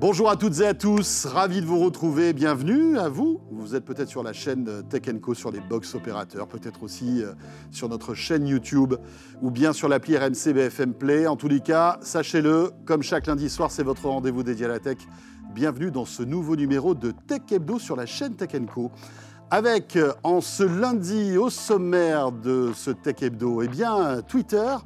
Bonjour à toutes et à tous, ravi de vous retrouver, bienvenue à vous. Vous êtes peut-être sur la chaîne Tech Co sur les box opérateurs, peut-être aussi euh, sur notre chaîne YouTube ou bien sur l'appli RMC BFM Play. En tous les cas, sachez-le, comme chaque lundi soir, c'est votre rendez-vous dédié à la tech. Bienvenue dans ce nouveau numéro de Tech Hebdo sur la chaîne Tech Co. Avec euh, en ce lundi au sommaire de ce Tech Hebdo, eh bien Twitter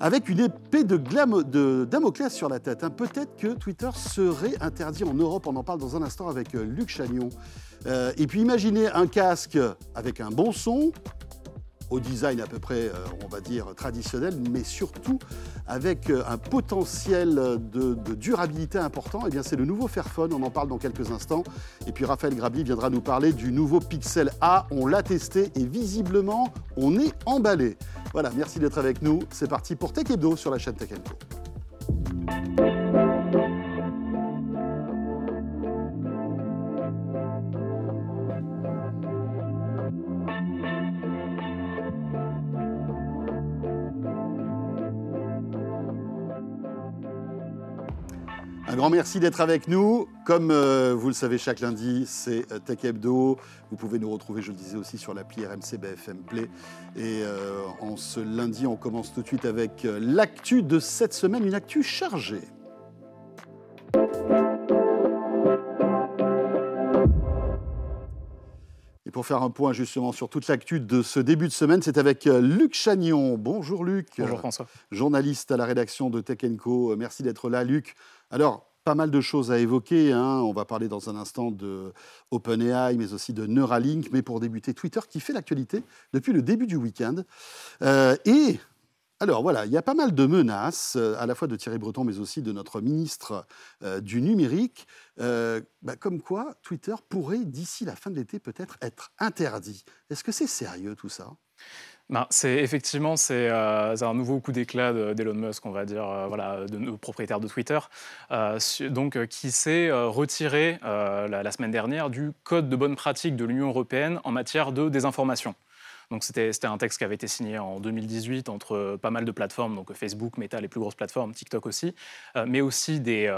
avec une épée de, Damoclès sur la tête. Hein. Peut-être que Twitter serait interdit en Europe. On en parle dans un instant avec euh, Luc Chagnon. Euh, et puis imaginez un casque avec un bon son, au design à peu près, euh, on va dire, traditionnel, mais surtout avec un potentiel de, durabilité important. Et eh bien, c'est le nouveau Fairphone, on en parle dans quelques instants. Et puis Raphaël Grabli viendra nous parler du nouveau Pixel A. On l'a testé et visiblement, on est emballé. Voilà, merci d'être avec nous. C'est parti pour Tech sur la chaîne Tech Un grand merci d'être avec nous. Comme euh, vous le savez, chaque lundi, c'est euh, Tech Hebdo. Vous pouvez nous retrouver, je le disais aussi, sur l'appli RMC BFM Play. Et euh, en ce lundi, on commence tout de suite avec l'actu de cette semaine, une actu chargée. Et pour faire un point justement sur toute l'actu de ce début de semaine, c'est avec Luc Chagnon. Bonjour Luc. Bonjour François. Journaliste à la rédaction de Tech Co. Merci d'être là Luc. Alors, pas mal de choses à évoquer. Hein. On va parler dans un instant de OpenAI, mais aussi de Neuralink. Mais pour débuter, Twitter qui fait l'actualité depuis le début du week-end. Euh, et alors voilà, il y a pas mal de menaces, euh, à la fois de Thierry Breton, mais aussi de notre ministre euh, du numérique, bah, comme quoi Twitter pourrait, d'ici la fin de l'été, peut-être être interdit. Est-ce que c'est sérieux tout ça? Ben, c'est effectivement c'est euh, un nouveau coup d'éclat d'Elon Musk, on va dire, euh, voilà, de nos propriétaires de Twitter, euh, qui s'est retiré la, semaine dernière du code de bonne pratique de l'Union européenne en matière de désinformation. Donc c'était un texte qui avait été signé en 2018 entre pas mal de plateformes, donc Facebook, Meta, les plus grosses plateformes, TikTok aussi, mais aussi des,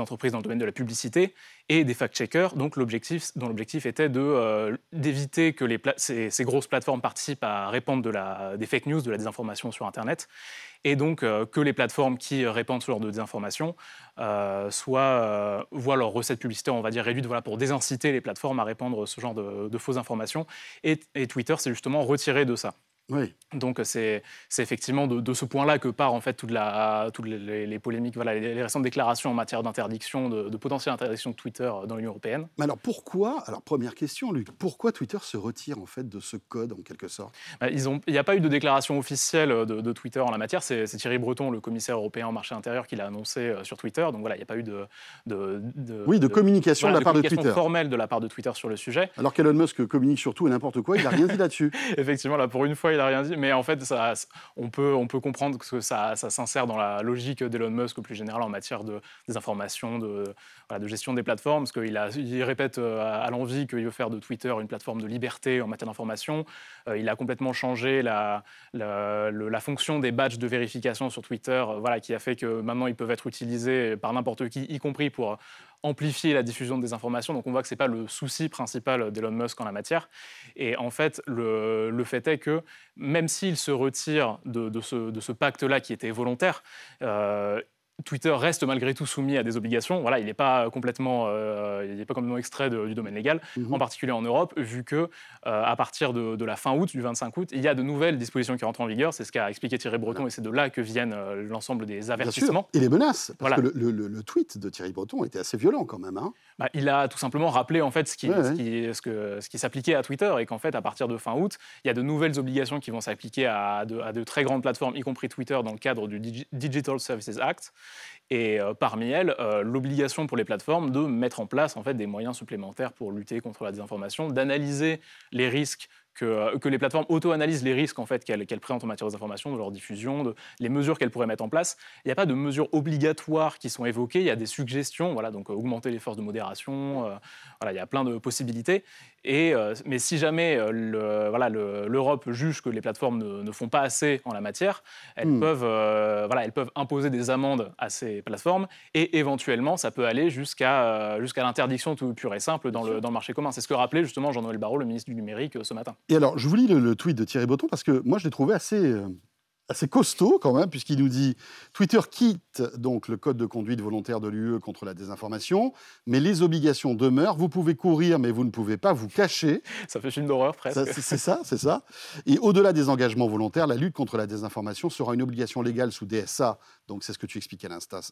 entreprises dans le domaine de la publicité et des fact-checkers, dont l'objectif était euh, d'éviter que les ces, grosses plateformes participent à répandre de la, des fake news, de la désinformation sur Internet, et donc euh, que les plateformes qui répandent ce genre de désinformation euh, soient, voient leurs recettes publicitaires, on va dire, réduites voilà, pour désinciter les plateformes à répandre ce genre de, fausses informations. Et Twitter s'est justement retiré de ça. Donc c'est effectivement de, ce point-là que part en fait toute la, toutes les, polémiques, voilà, les, récentes déclarations en matière d'interdiction, de, de, potentielle interdiction de Twitter dans l'Union européenne. Mais alors pourquoi, alors première question Luc, pourquoi Twitter se retire en fait de ce code en quelque sorte? Bah, Il n'y a pas eu de déclaration officielle de, Twitter en la matière, c'est Thierry Breton, le commissaire européen au marché intérieur, qui l'a annoncé euh, sur Twitter, donc voilà, il n'y a pas eu de, oui, de, communication de la part de Twitter. formelle de la part de Twitter sur le sujet. Alors qu'Elon Musk communique sur tout et n'importe quoi, il n'a rien dit là-dessus. Effectivement, là pour une fois, il rien dit, mais en fait, ça, on, peut, on peut comprendre que ça, ça s'insère dans la logique d'Elon Musk, plus général en matière de désinformation, de, de gestion des plateformes, parce qu'il il répète euh, à l'envie qu'il veut faire de Twitter une plateforme de liberté en matière d'information. Euh, il a complètement changé la, la, la, fonction des badges de vérification sur Twitter, euh, voilà, qui a fait que maintenant ils peuvent être utilisés par n'importe qui, y compris pour amplifier la diffusion des informations. Donc on voit que ce n'est pas le souci principal d'Elon Musk en la matière. Et en fait, le, fait est que même s'il se retire de, de ce, de ce pacte-là qui était volontaire, euh, Twitter reste malgré tout soumis à des obligations. Voilà, il n'est pas complètement, euh, il pas complètement extrait du domaine légal, mhm. en particulier en Europe, vu que euh, à partir de, la fin août, du 25 août, il y a de nouvelles dispositions qui rentrent en vigueur. C'est ce qu'a expliqué Thierry Breton, et c'est de là que viennent euh, l'ensemble des avertissements. Et les menaces, parce que le, tweet de Thierry Breton était assez violent quand même. Hein. Bah, il a tout simplement rappelé en fait ce qui, ce que, ce qui s'appliquait à Twitter et qu'en fait, à partir de fin août, il y a de nouvelles obligations qui vont s'appliquer à, à de très grandes plateformes, y compris Twitter, dans le cadre du Digital Services Act et euh, parmi elles, euh, l'obligation pour les plateformes de mettre en place en fait, des moyens supplémentaires pour lutter contre la désinformation, d'analyser les risques que, euh, que, les plateformes auto-analysent les risques en fait, qu'elles présentent en matière de désinformation, de leur diffusion, de, les mesures qu'elles pourraient mettre en place. Il n'y a pas de mesures obligatoires qui sont évoquées, il y a des suggestions, voilà, donc augmenter les forces de modération, voilà, il y a plein de possibilités. Et, mais si jamais l'Europe juge que les plateformes ne, font pas assez en la matière, elles, hmm. peuvent, voilà, elles peuvent imposer des amendes à ces plateformes et éventuellement, ça peut aller jusqu'à jusqu'à l'interdiction tout pure et simple dans le, dans le marché commun. C'est ce que rappelait justement Jean-Noël Barrot, le ministre du Numérique, ce matin. Et alors, je vous lis le, tweet de Thierry Breton parce que moi, je l'ai trouvé assez, assez costaud quand même, puisqu'il nous dit Twitter quitte donc le code de conduite volontaire de l'UE contre la désinformation, mais les obligations demeurent. Vous pouvez courir, mais vous ne pouvez pas vous cacher. Ça fait film d'horreur presque. C'est ça, c'est ça. Et au-delà des engagements volontaires, la lutte contre la désinformation sera une obligation légale sous DSA. Donc c'est ce que tu expliquais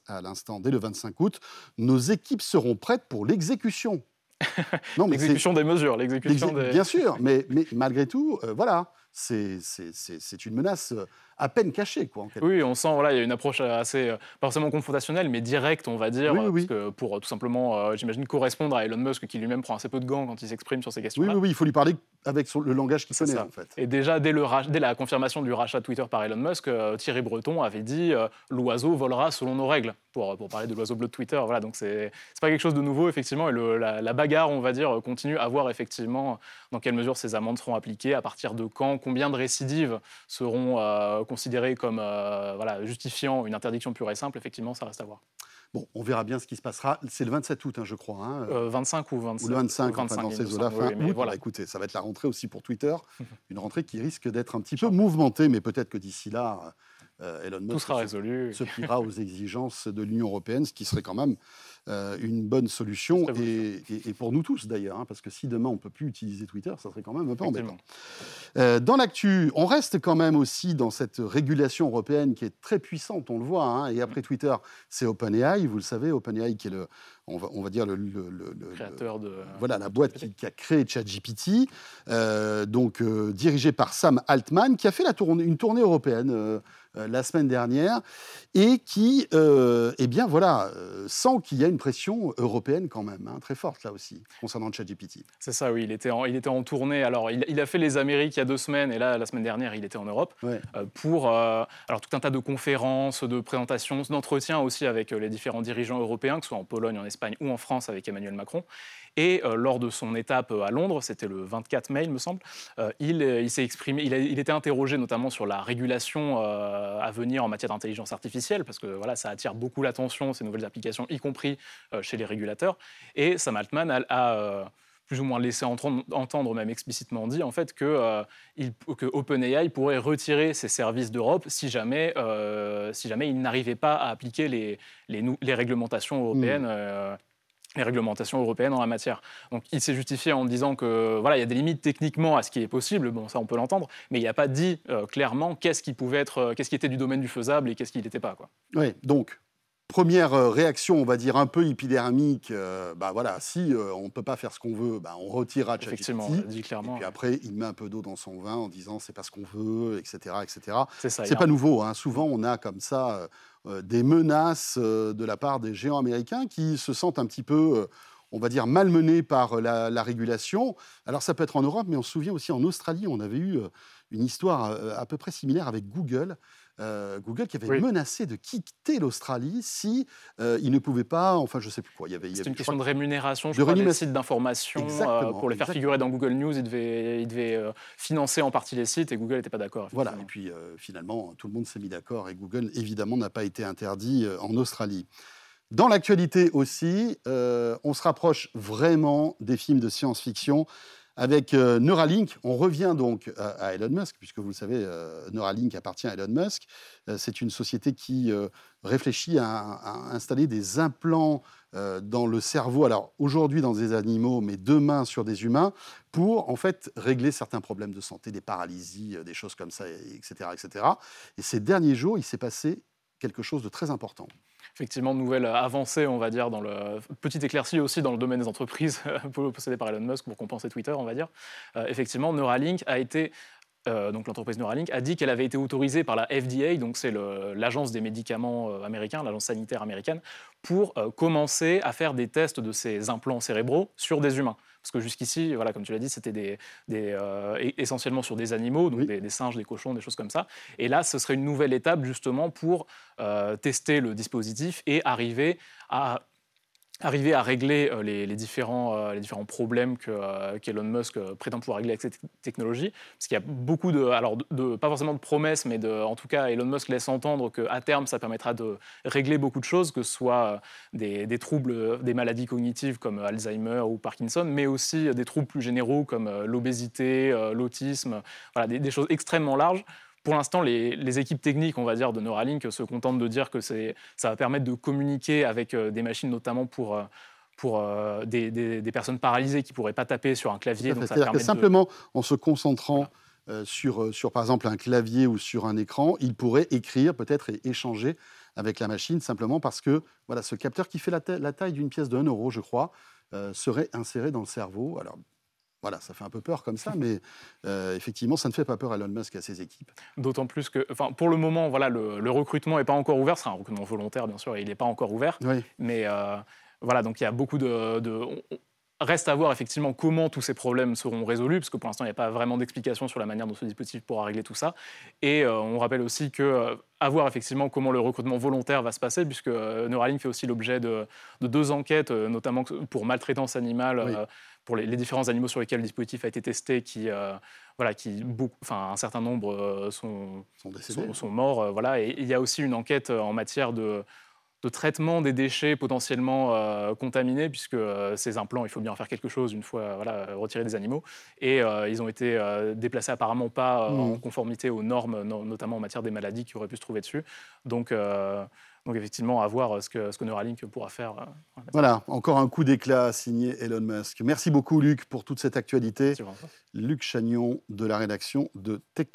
à l'instant, dès le 25 août. Nos équipes seront prêtes pour l'exécution. l'exécution des mesures, l'exécution des... Bien sûr, mais, mais malgré tout, euh, voilà, c'est une menace euh, à peine caché. Quoi, oui, on sent, voilà, il y a une approche assez, euh, pas forcément confrontationnelle, mais directe, on va dire, parce que pour euh, tout simplement, euh, j'imagine, correspondre à Elon Musk, qui lui-même prend assez peu de gants quand il s'exprime sur ces questions-là. Oui, oui, il faut lui parler avec le langage qu'il connaît, en fait. Et déjà, dès, le, dès, la confirmation du rachat Twitter par Elon Musk, Thierry Breton avait dit l'oiseau volera selon nos règles, pour, pour parler de l'oiseau bleu de Twitter. Voilà, donc c'est pas quelque chose de nouveau, effectivement, et le, la, la, bagarre, on va dire, continue à voir effectivement dans quelle mesure ces amendes seront appliquées, à partir de quand, combien de récidives seront considérées comme euh, voilà, justifiant une interdiction pure et simple, effectivement, ça reste à voir. Bon, on verra bien ce qui se passera. C'est le 27 août, hein, je crois. Hein. 25 euh, ou 25 Ou le 25, 25 dans ces eaux-là. voilà. écoutez, ça va être la rentrée aussi pour Twitter. une rentrée qui risque d'être un petit peu mouvementée, mais peut-être que d'ici là, Elon Musk Tout sera résolu. se pliera aux exigences de l'Union européenne, ce qui serait quand même euh, une bonne solution, et, pour nous tous d'ailleurs, hein, parce que si demain on ne peut plus utiliser Twitter, ça serait quand même un peu embêtant. Euh, dans l'actu, on reste quand même aussi dans cette régulation européenne qui est très puissante, on le voit, hein, et après Twitter, c'est OpenAI, vous le savez, OpenAI qui est le, on va, on va dire le, créateur de voilà la boîte qui, a créé ChatGPT, euh, donc dirigé par Sam Altman, qui a fait la tournée, une tournée européenne la semaine dernière et qui, eh bien voilà, sent qu'il y a une pression européenne quand même, hein, très forte là aussi, concernant ChatGPT. C'est ça, oui. Il était en, il était en tournée. Alors, il, a fait les Amériques il y a deux semaines, et là, la semaine dernière, il était en Europe euh, pour euh, alors, tout un tas de conférences, de présentations, d'entretiens aussi avec euh, les différents dirigeants européens, que ce soit en Pologne, en Espagne ou en France avec Emmanuel Macron. Et lors de son étape à Londres, c'était le 24 mai, il me semble, il, il s'est exprimé, il, a, il, était interrogé notamment sur la régulation à venir en matière d'intelligence artificielle, parce que voilà, ça attire beaucoup l'attention, ces nouvelles applications, y compris euh, chez les régulateurs. Et Sam Altman a, euh, plus ou moins laissé entendre, même explicitement dit, en fait, que, euh, que OpenAI pourrait retirer ses services d'Europe si jamais, si jamais il n'arrivait pas à appliquer les, les, réglementations européennes. Hmm. Les réglementations européennes en la matière. Donc il s'est justifié en disant que voilà, il y a des limites techniquement à ce qui est possible, bon ça on peut l'entendre, mais il n'a pas dit clairement qu'est-ce qui pouvait être, qu'est-ce qui était du domaine du faisable et qu'est-ce qui n'était pas quoi. Oui, donc Première euh, réaction, on va dire un peu épidermique, euh, bah voilà, si euh, on ne peut pas faire ce qu'on veut, bah on retirera ChatGPT. Effectivement, dit clairement. Et puis après, il met un peu d'eau dans son vin en disant c'est pas ce qu'on veut, etc., etc. C'est pas nouveau. Hein. Souvent, on a comme ça des menaces de la part des géants américains qui se sentent un petit peu on va dire, malmenés par la, la, régulation. Alors ça peut être en Europe, mais on se souvient aussi en Australie, on avait eu une histoire à peu près similaire avec Google. Euh, Google qui avait menacé de quitter l'Australie si euh, il ne pouvait pas, enfin je sais plus quoi. Il y avait, C'était une question de rémunération, je de crois, des sites d'information euh, pour les faire figurer dans Google News. Il devait, il devait financer en partie les sites et Google n'était pas d'accord. Voilà. Et puis finalement, tout le monde s'est mis d'accord et Google évidemment n'a pas été interdit en Australie. Dans l'actualité aussi, on se rapproche vraiment des films de science-fiction. Avec euh, Neuralink, on revient donc à, Elon Musk, puisque vous le savez, euh, Neuralink appartient à Elon Musk. Euh, c'est une société qui réfléchit à, installer des implants dans le cerveau, alors aujourd'hui dans des animaux, mais demain sur des humains, pour en fait régler certains problèmes de santé, des paralysies, des choses comme ça, etc. etc. Et ces derniers jours, il s'est passé quelque chose de très important effectivement nouvelle avancée, on va dire, dans le petite éclaircie aussi dans le domaine des entreprises possédées par Elon Musk pour compenser Twitter, on va dire. Euh, effectivement, Neuralink a été euh, donc l'entreprise Neuralink, a dit qu'elle avait été autorisée par la FDA, donc c'est l'agence des médicaments euh, américains, l'agence sanitaire américaine, pour commencer à faire des tests de ces implants cérébraux sur des humains. Parce que jusqu'ici, voilà, comme tu l'as dit, c'était des, euh, essentiellement sur des animaux, donc des, singes, des cochons, des choses comme ça. Et là, ce serait une nouvelle étape justement pour euh, tester le dispositif et arriver à arriver à régler euh, les, différents, euh, les différents problèmes euh, qu'Elon Musk prétend pouvoir régler avec cette technologie. Parce qu'il y a beaucoup de, alors pas forcément de promesses, mais en tout cas, Elon Musk laisse entendre qu'à terme, ça permettra de régler beaucoup de choses, que ce soit des, troubles, des maladies cognitives comme Alzheimer ou Parkinson, mais aussi des troubles plus généraux comme l'obésité, l'autisme, voilà, des choses extrêmement larges pour l'instant, les, équipes techniques, on va dire, de Neuralink se contentent de dire que ça va permettre de communiquer avec euh, des machines, notamment pour, euh, pour euh, des, personnes paralysées qui ne pourraient pas taper sur un clavier. C'est-à-dire que simplement, en se concentrant sur, sur, par exemple, un clavier ou sur un écran, ils pourraient écrire peut-être et échanger avec la machine, simplement parce que voilà, ce capteur qui fait la, la taille d'une pièce de 1 euro, je crois, serait inséré dans le cerveau. Alors, voilà, ça fait un peu peur comme ça, mais euh, effectivement, ça ne fait pas peur à Elon Musk et à ses équipes. D'autant plus que, enfin, pour le moment, voilà, le, recrutement n'est pas encore ouvert. C'est un recrutement volontaire, bien sûr, et il n'est pas encore ouvert. Mais euh, voilà, donc il y a beaucoup de, Reste à voir effectivement comment tous ces problèmes seront résolus, parce que pour l'instant, il n'y a pas vraiment d'explication sur la manière dont ce dispositif pourra régler tout ça. Et euh, on rappelle aussi que euh, à voir effectivement comment le recrutement volontaire va se passer, puisque euh, Neuralink fait aussi l'objet de, deux enquêtes, notamment pour maltraitance animale, pour les, différents animaux sur lesquels le dispositif a été testé, qui, voilà, qui enfin, un certain nombre sont, sont, sont, morts. voilà. Et il y a aussi une enquête en matière de de traitement des déchets potentiellement euh, contaminés, puisque euh, ces implants, il faut bien en faire quelque chose une fois voilà, retirés des animaux. Et euh, ils ont été déplacés apparemment pas en mmh. conformité aux normes, notamment en matière des maladies qui auraient pu se trouver dessus. Donc, donc effectivement, à voir ce que, ce que Neuralink pourra faire. Voilà, encore un coup d'éclat signé Elon Musk. Merci beaucoup Luc pour toute cette actualité. Luc Chagnon de la rédaction de Tech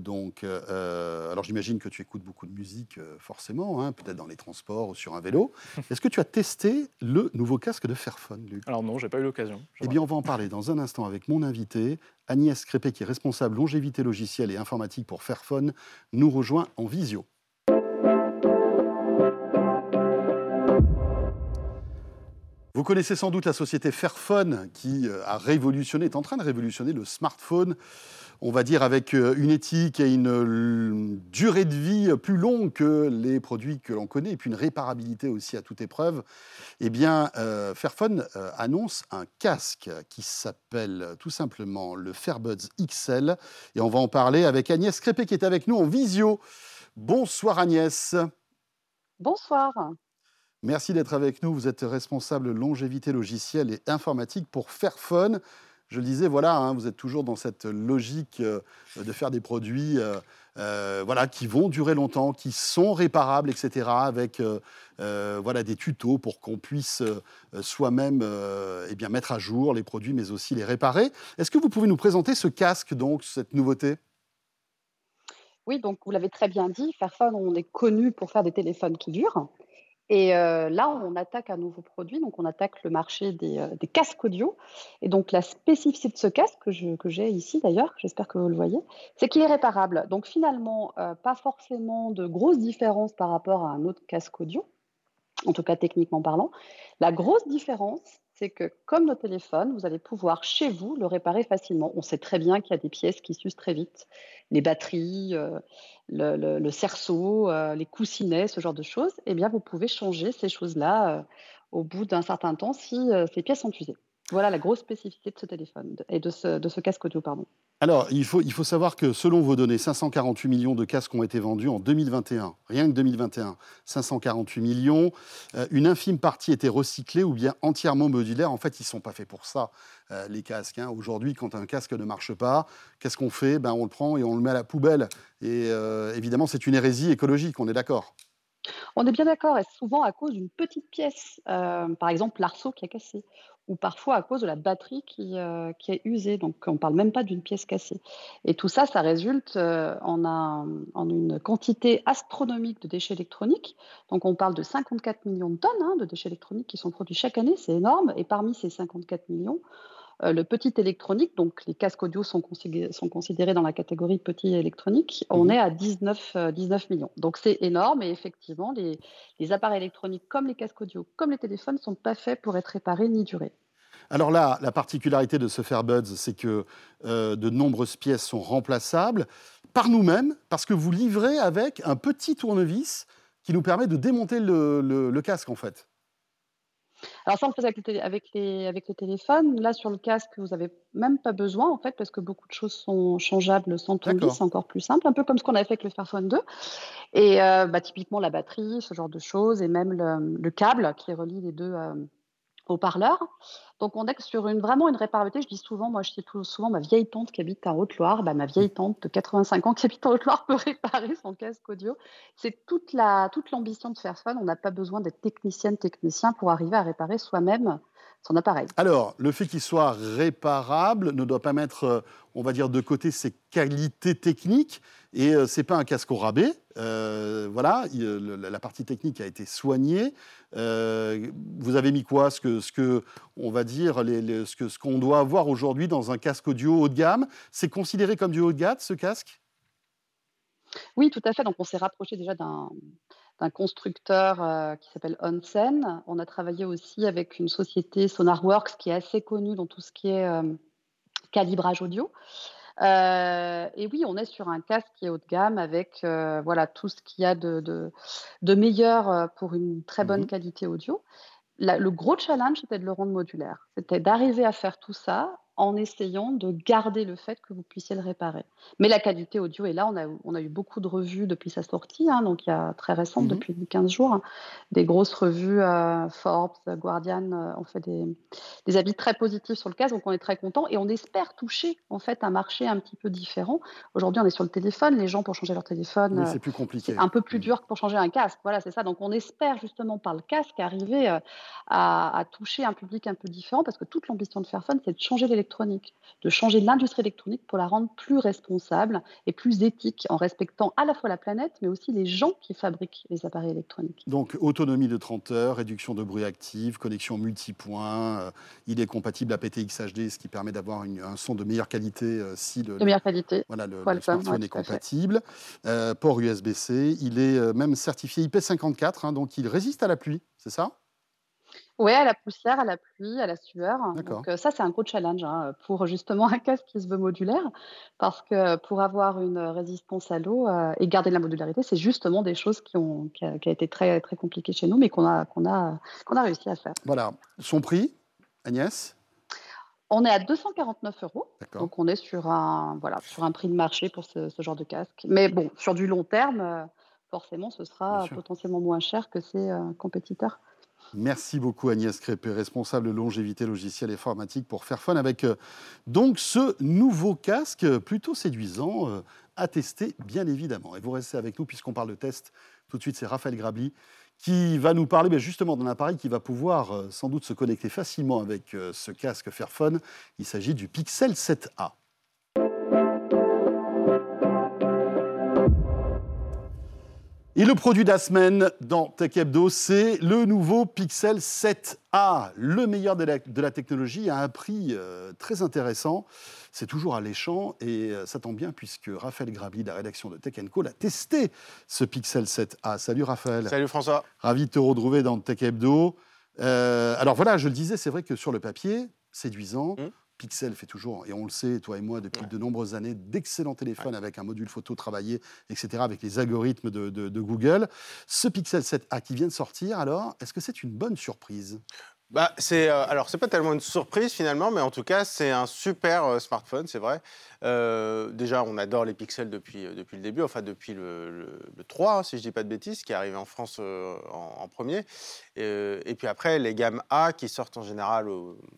Donc, euh, alors j'imagine que tu écoutes beaucoup de musique euh, forcément, hein, peut-être dans les transports ou sur un vélo. Est-ce que tu as testé le nouveau casque de Fairphone, Luc? Alors non, j'ai pas eu l'occasion. Eh bien, on va en parler dans un instant avec mon invité. Agnès Crépé, qui est responsable longévité logicielle et informatique pour Fairphone, nous rejoint en visio. Vous connaissez sans doute la société Fairphone qui euh, a révolutionné, est en train de révolutionner le smartphone, on va dire avec euh, une éthique et une durée de vie plus longue que les produits que l'on connaît, et puis une réparabilité aussi à toute épreuve. Eh bien, euh, Fairphone annonce un casque qui s'appelle tout simplement le Fairbuds XL, et on va en parler avec Agnès Crépé qui est avec nous en visio. Bonsoir Agnès. Bonsoir. Merci d'être avec nous. Vous êtes responsable longévité logicielle et informatique pour Fairphone. Je le disais, voilà, hein, vous êtes toujours dans cette logique euh, de faire des produits euh, euh, voilà, qui vont durer longtemps, qui sont réparables, etc., avec voilà, des tutos pour qu'on puisse soi-même eh mettre à jour les produits, mais aussi les réparer. Est-ce que vous pouvez nous présenter ce casque, donc, cette nouveauté? Oui, donc vous l'avez très bien dit, Fairphone, on est connu pour faire des téléphones qui durent. Et euh, là, on attaque un nouveau produit, donc on attaque le marché des, euh, casques audio. Et donc la spécificité de ce casque, que, j'ai ici d'ailleurs, j'espère que vous le voyez, c'est qu'il est réparable. Donc finalement, euh, pas forcément de grosses différences par rapport à un autre casque audio, en tout cas techniquement parlant. La grosse différence, c'est que comme nos téléphones, vous allez pouvoir chez vous le réparer facilement. On sait très bien qu'il y a des pièces qui s'usent très vite, les batteries, euh, le, cerceau, euh, les coussinets, ce genre de choses. Eh bien, vous pouvez changer ces choses-là euh, au bout d'un certain temps si ces pièces sont usées. Voilà la grosse spécificité de ce téléphone et de ce, de ce casque audio, pardon. Alors, il faut, il faut savoir que selon vos données, 548 millions de casques ont été vendus en 2021. Rien que 2021. 548 millions. Euh, une infime partie était recyclée ou bien entièrement modulaire. En fait, ils ne sont pas faits pour ça, euh, les casques. Hein. Aujourd'hui, quand un casque ne marche pas, qu'est-ce qu'on fait? Ben, On le prend et on le met à la poubelle. Et euh, évidemment, c'est une hérésie écologique, on est d'accord on est bien d'accord, et souvent à cause d'une petite pièce, par exemple l'arceau qui a cassé, ou parfois à cause de la batterie qui, euh, est usée. Donc, on ne parle même pas d'une pièce cassée. Et tout ça, ça résulte euh, en, en, une quantité astronomique de déchets électroniques. Donc, on parle de 54 millions de tonnes hein, de déchets électroniques qui sont produits chaque année. C'est énorme. Et parmi ces 54 millions, euh, le petit électronique, donc les casques audio sont, considérés, sont considérés dans la catégorie petit électronique, on mhm. est à 19, 19 millions. Donc c'est énorme et effectivement, les, les, appareils électroniques comme les casques audio, comme les téléphones, ne sont pas faits pour être réparés ni durer. Alors là, la particularité de ce Fairbuds, c'est que euh, de nombreuses pièces sont remplaçables par nous-mêmes, parce que vous livrez avec un petit tournevis qui nous permet de démonter le, casque, en fait. Alors ça, on le faisait avec les, avec, les, avec les téléphones. Là, sur le casque, vous n'avez même pas besoin, en fait, parce que beaucoup de choses sont changeables sans tomber. C'est encore plus simple, un peu comme ce qu'on avait fait avec le Fairphone 2. Et euh, bah, typiquement, la batterie, ce genre de choses, et même le, le câble qui relie les deux euh, haut-parleurs. Donc, on est sur une, vraiment une réparabilité. Je dis souvent, moi, je dis souvent, ma vieille tante qui habite en Haute-Loire, bah, ma vieille tante de 85 ans qui habite en Haute-Loire peut réparer son casque audio. C'est toute la toute l'ambition de Fairphone. On n'a pas besoin d'être technicienne, technicien pour arriver à réparer soi-même son appareil. Alors, le fait qu'il soit réparable ne doit pas mettre, euh, on va dire, de côté ses qualités techniques. Et euh, c'est pas un casque au rabais. Euh, voilà, la partie technique a été soignée. vous avez mis quoi? Ce que, ce que on va dire, les, ce qu'on ce qu'on doit avoir aujourd'hui dans un casque audio haut de gamme C'est considéré comme du haut de gamme, ce casque? Oui, tout à fait. Donc, on s'est rapproché déjà d'un d'un constructeur euh, qui s'appelle Onsen. On a travaillé aussi avec une société SonarWorks qui est assez connue dans tout ce qui est euh, calibrage audio. Euh, et oui, on est sur un casque qui est haut de gamme avec voilà tout ce qu'il y a de, de, meilleur pour une très bonne mmh qualité audio. le gros challenge, c'était de le rendre modulaire. C'était d'arriver à faire tout ça en essayant de garder le fait que vous puissiez le réparer. Mais la qualité audio est là. On a, on a eu beaucoup de revues depuis sa sortie, hein, donc il y a très récente, mmh depuis 15 jours. Hein. des grosses revues, euh, Forbes, Guardian, euh, ont fait des, des, avis très positifs sur le cas, donc on est très content et on espère toucher en fait un marché un petit peu différent. Aujourd'hui, on est sur le téléphone. Les gens pour changer leur téléphone, c'est plus compliqué, un peu plus mmh. dur que pour changer un casque. Voilà, c'est ça. Donc on espère justement par le casque arriver euh, à, à, toucher un public un peu différent parce que toute l'ambition de Fairphone, c'est de changer l'électronique de changer l'industrie électronique pour la rendre plus responsable et plus éthique en respectant à la fois la planète, mais aussi les gens qui fabriquent les appareils électroniques. Donc autonomie de 30 heures, réduction de bruit actif, connexion multipoint, euh, il est compatible à PTX HD, ce qui permet d'avoir un son de meilleure qualité euh, si le, de meilleure qualité. Voilà, le, smartphone est compatible. Euh, port USB-C, il est même certifié IP54, hein, donc il résiste à la pluie, c'est ça? Oui, à la poussière, à la pluie, à la sueur. Donc euh, ça, c'est un gros challenge hein, pour justement un casque qui se veut modulaire, parce que pour avoir une résistance à l'eau euh, et garder la modularité, c'est justement des choses qui ont qui a, été très très compliquées chez nous, mais qu'on a qu'on a qu'on a réussi à faire. Voilà. Son prix, Agnès? On est à 249 euros, donc on est sur un voilà sur un prix de marché pour ce, genre de casque. Mais bon, sur du long terme, euh, forcément, ce sera potentiellement moins cher que ses compétiteurs. Merci beaucoup Agnès Crépé, responsable de longévité logicielle et informatique pour Fairphone, avec euh, donc ce nouveau casque plutôt séduisant euh, à tester bien évidemment. Et vous restez avec nous puisqu'on parle de test. Tout de suite, c'est Raphaël Grabli qui va nous parler ben, justement d'un appareil qui va pouvoir euh, sans doute se connecter facilement avec ce casque Fairphone. Il s'agit du Pixel 7a. Et le produit de la semaine dans Tech Hebdo, c'est le nouveau Pixel 7a, le meilleur de la, technologie à un prix euh, très intéressant. C'est toujours alléchant et euh, ça tombe bien puisque Raphaël Grabli de la rédaction de Tech Co l'a testé, ce Pixel 7a. Salut Raphaël. Salut François. Ravi de te retrouver dans Tech Hebdo. Euh, alors voilà, je le disais, c'est vrai que sur le papier, séduisant, mmh. Pixel fait toujours, et on le sait, toi et moi, depuis de nombreuses années, d'excellents téléphones avec un module photo travaillé, etc., avec les algorithmes de, Google. Ce Pixel 7a qui vient de sortir, alors, est-ce que c'est une bonne surprise? Bah, c'est euh, alors c'est pas tellement une surprise finalement, mais en tout cas c'est un super euh, smartphone, c'est vrai. Euh, déjà, on adore les pixels depuis depuis le début, enfin depuis le, 3, hein, si je dis pas de bêtises, qui est arrivé en France en, premier. Et, puis après les gammes A qui sortent en général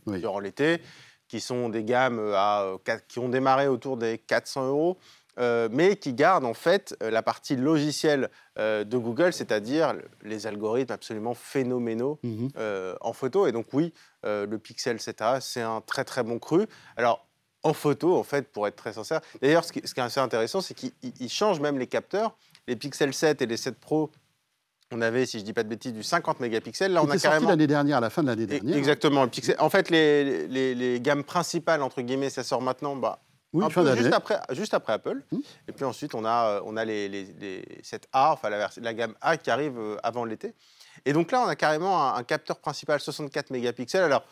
durant l'été qui sont des gammes euh, à, euh, qui ont démarré autour des 400 euros. Euh, mais qui gardent en fait la partie logicielle de Google, c'est-à-dire les algorithmes absolument phénoménaux mhm. en photo. Et donc oui, le Pixel 7a, c'est un très très bon cru. Alors en photo, en fait, pour être très sincère. D'ailleurs, ce, qui est assez intéressant, c'est qu'il change même les capteurs. Les Pixel 7 et les 7 Pro on avait, si je ne dis pas de bêtises, du 50 mégapixels. Là, on a carrément l'année dernière, à la fin de l'année dernière. Exactement. En fait, les, gammes principales entre guillemets, ça sort maintenant. Bah, oui, juste après, juste après Apple. Hmm. Et puis ensuite, on a, on a les, les, cette A, enfin la, la, gamme A qui arrive euh, avant l'été. Et donc là, on a carrément un, capteur principal 64 mégapixels. Alors,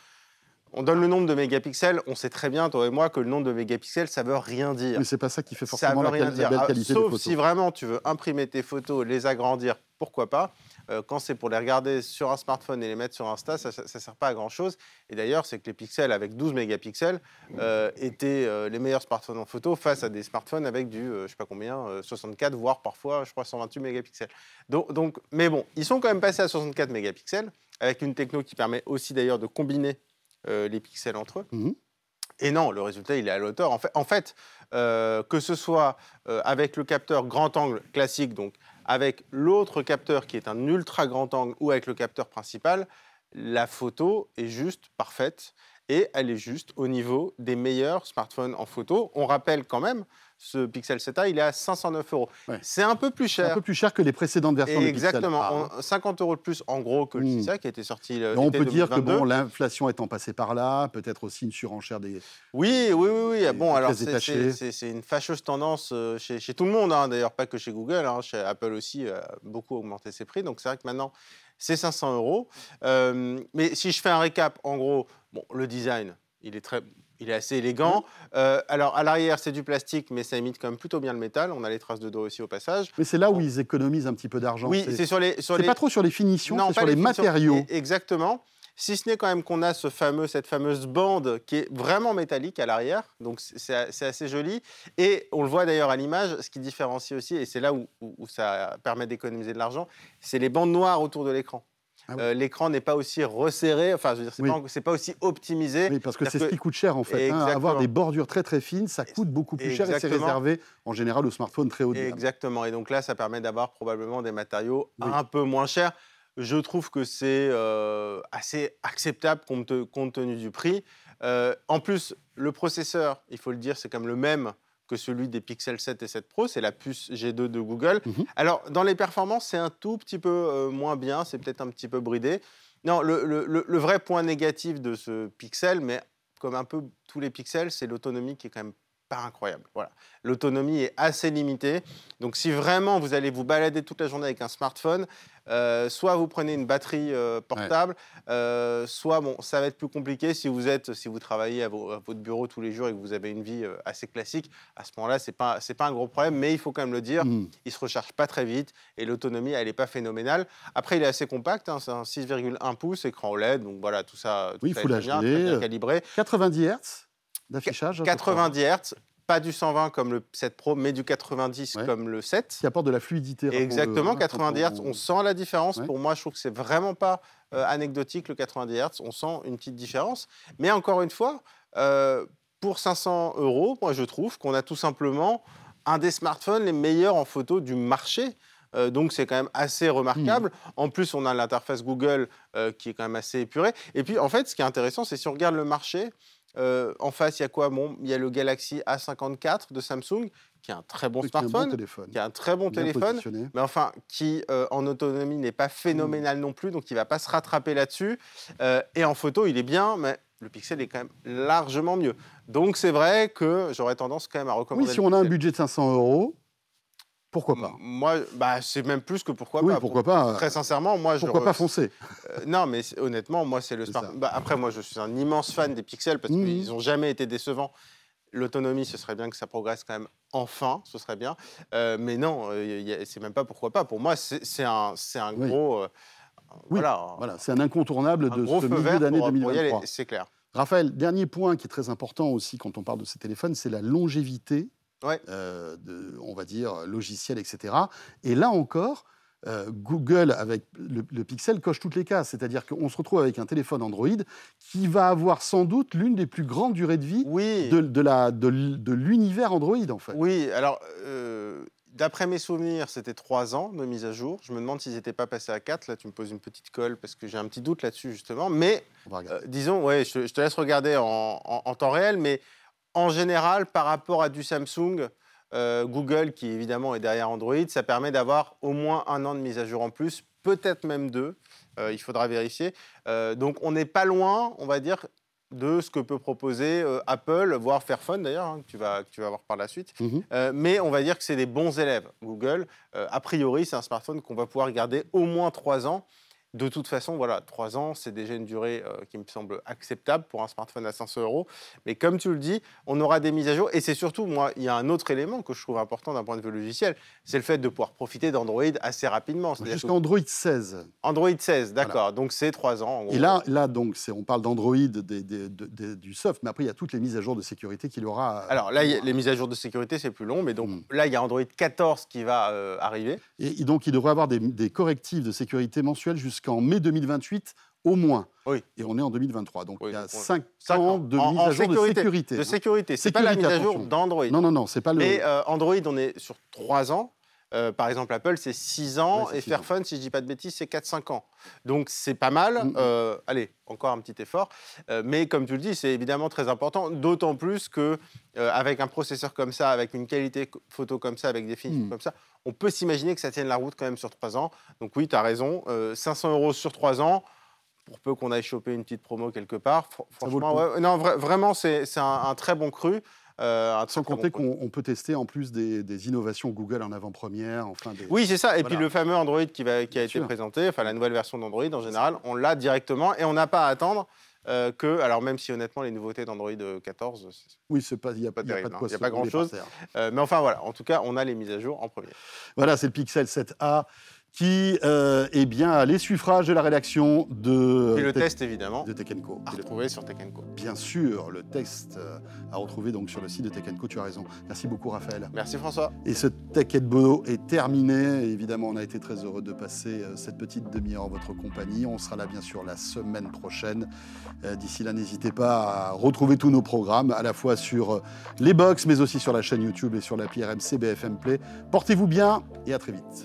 on donne le nombre de mégapixels, on sait très bien, toi et moi, que le nombre de mégapixels, ça veut rien dire. Mais c'est pas ça qui fait forcément la, Ah, qualité des Sauf si vraiment tu veux imprimer tes photos, les agrandir, pourquoi pas. Euh, quand c'est pour les regarder sur un smartphone et les mettre sur Insta, ça ne sert pas à grand-chose. Et d'ailleurs, c'est que les pixels avec 12 mégapixels euh, étaient euh, les meilleurs smartphones en photo face à des smartphones avec du, je sais pas combien, euh, 64, voire parfois, je crois, 128 mégapixels. Donc, donc- mais bon, ils sont quand même passés à 64 mégapixels, avec une techno qui permet aussi d'ailleurs de combiner les pixels entre eux. Mhm. Et non, le résultat, il est à l'auteur. En fait, en fait euh, que ce soit euh, avec le capteur grand angle classique, donc avec l'autre capteur qui est un ultra grand angle ou avec le capteur principal, la photo est juste parfaite et elle est juste au niveau des meilleurs smartphones en photo. On rappelle quand même, ce Pixel 7a, il est à 509 euros. Ouais. C'est un peu plus C'est un cher. peu plus cher que les précédentes versions Et des Pixel. exactement, Ah, hein. on- 50 euros de plus en gros que le Hmm. 6A qui a été sorti le Mais on peut dire que 2022. bon, l'inflation étant passée par là, peut-être aussi une surenchère des. Oui, oui, oui, oui. Des Bon, alors c'est- une fâcheuse tendance euh, chez, chez tout le monde, hein, d'ailleurs pas que chez Google, hein, chez Apple aussi a beaucoup augmenté ses prix. Donc c'est vrai que maintenant c'est 500 euros. Euh, mais si je fais un récap, en gros, bon, le design, il est très, il est assez élégant. Euh, alors à l'arrière c'est du plastique, mais ça imite quand même plutôt bien le métal. On a les traces de dos aussi au passage. Mais c'est là où ils économisent un petit peu d'argent. Oui, c'est sur les, sur les- pas trop sur les finitions, Non, c'est sur les, finitions. matériaux. Exactement. Si ce n'est quand même qu'on a ce fameux, cette fameuse bande qui est vraiment métallique à l'arrière, donc c'est- assez joli. Et on le voit d'ailleurs à l'image, ce qui différencie aussi, et c'est là où, où- où ça permet d'économiser de l'argent, c'est les bandes noires autour de l'écran. Ah oui. Euh, l'écran n'est pas aussi resserré, enfin, je veux dire, c'est Oui. pas, aussi optimisé. Oui, parce que c'est ce qui coûte cher en fait. hein. Avoir des bordures très très fines, ça coûte beaucoup plus cher et c'est réservé en général aux smartphones très haut de gamme. Exactement. Et donc là, ça permet d'avoir probablement des matériaux Oui. un peu moins chers. Je trouve que c'est euh, assez acceptable compte, compte tenu du prix. Euh, en plus, le processeur, il faut le dire, c'est comme le même que celui des Pixel 7 et 7 Pro, c'est la puce G2 de Google. Mhm. Alors, dans les performances, c'est un tout petit peu euh, moins bien, c'est peut-être un petit peu bridé. Non, le, le- le- le vrai point négatif de ce Pixel, mais comme un peu tous les Pixels, c'est l'autonomie qui est quand même pas incroyable. Voilà. L'autonomie est assez limitée. Donc, si vraiment vous allez vous balader toute la journée avec un smartphone, euh, soit vous prenez une batterie euh, portable, euh, soit bon, ça va être plus compliqué si vous êtes, si vous travaillez à, vo- à votre bureau tous les jours et que vous avez une vie assez classique. À ce moment-là, c'est pas c'est pas un gros problème, mais il faut quand même le dire. Mhm. Il se recharge pas très vite et l'autonomie, elle n'est pas phénoménale. Après, il est assez compact, hein, c'est un 6,1 pouces, écran OLED, donc voilà, tout ça, tout Oui, Full très bien, calibré. 90 Hz d'affichage. à peu près. 90 Hz, pas du 120 comme le 7 Pro, mais du 90 Ouais. comme le 7. Qui apporte de la fluidité. rappelons-le, Exactement, hein, 90 quand Hz, on sent la différence. Ouais. Pour moi, je trouve que c'est vraiment pas euh, anecdotique le 90 Hz. On sent une petite différence. Mais encore une fois, euh, pour 500 euros, moi je trouve qu'on a tout simplement un des smartphones les meilleurs en photo du marché. Euh, donc c'est quand même assez remarquable. Mmh. En plus, on a l'interface Google euh, qui est quand même assez épurée. Et puis en fait, ce qui est intéressant, c'est si on regarde le marché, euh, en face, il y a quoi bon, Il y a le Galaxy A54 de Samsung, qui est un très bon Oui, qui est un smartphone, bon téléphone. qui est un très bon téléphone mais enfin, qui euh, en autonomie n'est pas phénoménal Mmh. non plus, donc il va pas se rattraper là-dessus. Euh, et en photo, il est bien, mais le Pixel est quand même largement mieux. Donc c'est vrai que j'aurais tendance quand même à recommander. Oui, si on a un budget de 500 euros, pourquoi pas? Moi, bah, c'est même plus que pourquoi Oui, pas. pourquoi pas Très sincèrement, moi, je Pourquoi re- pas foncer? Euh, non, mais honnêtement, moi, c'est le. Bah, après, moi, je suis un immense fan des pixels parce Mhm. qu'ils n'ont jamais été décevants. L'autonomie, ce serait bien que ça progresse quand même enfin, ce serait bien. Euh, mais non, euh, c'est même pas pourquoi pas. Pour moi, c'est un, un Oui. gros. Oui, voilà, Voilà, c'est un incontournable un de ce milieu d'année pour, pour y 2023. aller, c'est clair. Raphaël, dernier point qui est très important aussi quand on parle de ces téléphones, c'est la longévité, Ouais. euh, de, on va dire, logiciel, etc. Et là encore, euh, Google, avec le, le Pixel, coche toutes les cases. C'est-à-dire qu'on se retrouve avec un téléphone Android qui va avoir sans doute l'une des plus grandes durées de vie Oui, de, l'univers Android, en fait. oui. Alors, euh, d'après mes souvenirs, c'était trois ans de mise à jour. Je me demande s'ils n'étaient pas passés à 4. Là, tu me poses une petite colle parce que j'ai un petit doute là-dessus, justement. Mais. Euh, disons, ouais, je, je te laisse regarder en, en- en temps réel, mais en général, par rapport à du Samsung, euh, Google, qui évidemment est derrière Android, ça permet d'avoir au moins un an de mise à jour en plus, peut-être même deux. Euh, il faudra vérifier. Euh, donc, on n'est pas loin, on va dire, de ce que peut proposer Apple, voire Fairphone d'ailleurs, hein, que, tu vas, que tu vas voir par la suite. Mhm. Euh, mais on va dire que c'est des bons élèves. Google, a priori, c'est un smartphone qu'on va pouvoir garder au moins trois ans. De toute façon, voilà, 3 ans, c'est déjà une durée euh, qui me semble acceptable pour un smartphone à 500 euros. Mais comme tu le dis, on aura des mises à jour. Et c'est surtout, moi, il y a un autre élément que je trouve important d'un point de vue logiciel, c'est le fait de pouvoir profiter d'Android assez rapidement. Jusqu'à Android 16. Android 16, d'accord. Donc c'est 3 ans. en gros. Et là, là donc, on parle d'Android, du soft, mais après, il y a toutes les mises à jour de sécurité qu'il aura. Alors là, les mises à jour de sécurité, c'est plus long. Mais donc Mm. là, il y a Android 14 qui va euh, arriver. Et donc, il devrait avoir des, des correctifs de sécurité mensuels jusqu'en mai 2028 au moins. Oui. Et on est en 2023. Donc, Oui, il y a donc on- 5 cinq ans ans. de En- mise à jour sécurité. de sécurité. De hein. sécurité. C'est pas la mise à jour d'Android. Non, non, non, c'est pas le. Et euh, Android, on est sur 3 ans. Euh, par exemple, Apple, c'est 6 ans. Ouais, et. Fairphone, si je dis pas de bêtises, c'est 4-5 ans. Donc, c'est pas mal. Mm, mm. Euh, allez, encore un petit effort. Euh, mais comme tu le dis, c'est évidemment très important. D'autant plus que avec un processeur comme ça, avec une qualité photo comme ça, avec des finitions Mm. comme ça, on peut s'imaginer que ça tienne la route quand même sur 3 ans. Donc, oui, tu as raison. Euh, 500 euros sur 3 ans. Pour peu qu'on aille choper une petite promo quelque part, franchement, ouais, non, vra- vraiment, c'est c'est un, un très bon cru. Euh, Sans compter qu'on on peut tester en plus des, des innovations Google en avant-première. Enfin, des... Oui, c'est ça. Et puis le fameux Android qui, va, qui a Bien été sûr. présenté, enfin la nouvelle version d'Android en général, on l'a directement et on n'a pas à attendre euh, que, alors même si honnêtement les nouveautés d'Android euh, 14, c'est- Oui, il n'y a, pas il y a pas terrible, de quoi y a pas terre. euh, mais enfin voilà, en tout cas on a les mises à jour en premier. Voilà, c'est le Pixel 7a qui euh, est bien à l'essuffrage de la rédaction de, Et le test évidemment de Co. à retrouver sur Co. Bien sûr, le test euh, à retrouver donc sur le site de Co. Tu as raison. Merci beaucoup, Raphaël. Merci François. Et ce Tech Bono est terminé. Et évidemment, on a été très heureux de passer euh, cette petite demi-heure en votre compagnie. On sera là, bien sûr, la semaine prochaine. Euh, D'ici là, n'hésitez pas à retrouver tous nos programmes, à la fois sur euh, les box, mais aussi sur la chaîne YouTube et sur l'appli RMC BFM Play. Portez-vous bien et à très vite.